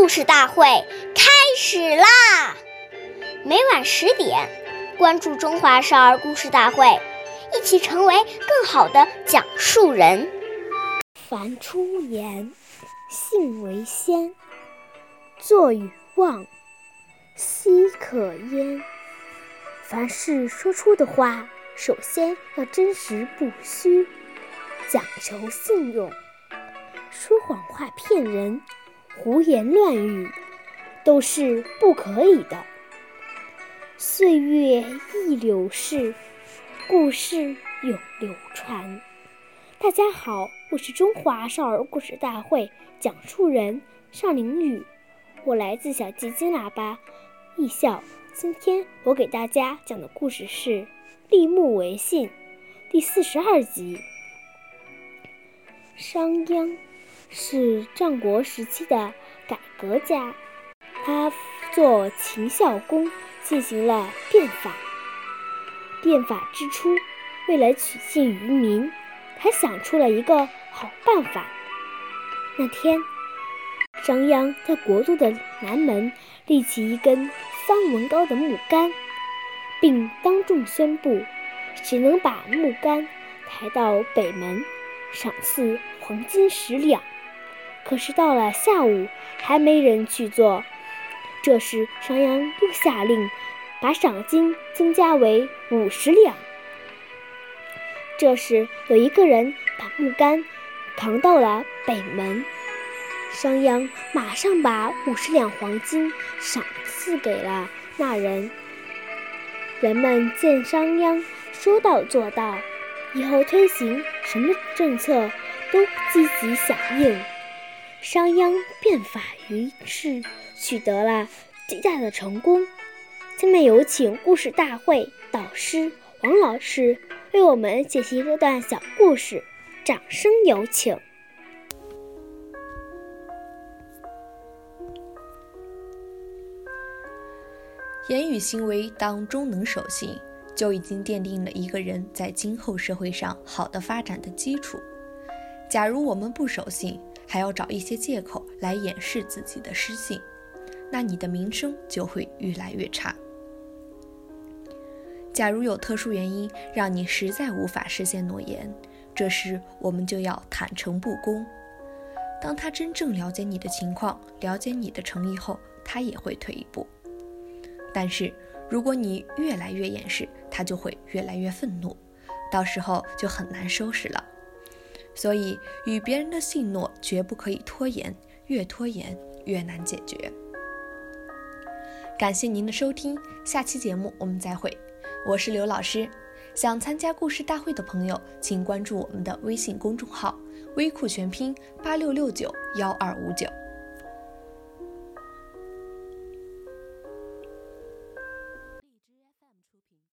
故事大会开始啦！每晚十点，关注《中华少儿故事大会》，一起成为更好的讲述人。凡出言，信为先；坐与忘，奚可焉。凡是说出的话，首先要真实不虚，讲求信用。说谎话骗人。胡言乱语都是不可以的。岁月易流逝，故事永流传。大家好，我是中华少儿故事大会讲述人尚凌宇，我来自小鸡金喇叭艺校。今天我给大家讲的故事是《立木为信》第四十二集。商鞅。是战国时期的改革家，他做秦孝公进行了变法。变法之初，为了取信于民，他想出了一个好办法。那天，商鞅在国都的南门立起一根三文高的木杆，并当众宣布，只能把木杆抬到北门，赏赐黄金十两。可是到了下午，还没人去做。这时，商鞅又下令把赏金增加为五十两。这时，有一个人把木杆扛到了北门，商鞅马上把五十两黄金赏赐给了那人。人们见商鞅说到做到，以后推行什么政策都积极响应。商鞅变法于是取得了极大的成功。下面有请故事大会导师王老师为我们解析这段小故事，掌声有请。言语行为当中能守信，就已经奠定了一个人在今后社会上好的发展的基础。假如我们不守信，还要找一些借口来掩饰自己的失信，那你的名声就会越来越差。假如有特殊原因让你实在无法实现诺言，这时我们就要坦诚不公。当他真正了解你的情况，了解你的诚意后，他也会退一步。但是如果你越来越掩饰，他就会越来越愤怒，到时候就很难收拾了。所以，与别人的信诺绝不可以拖延，越拖延越难解决。感谢您的收听，下期节目我们再会。我是刘老师，想参加故事大会的朋友，请关注我们的微信公众号“微库全拼八六六九幺二五九”。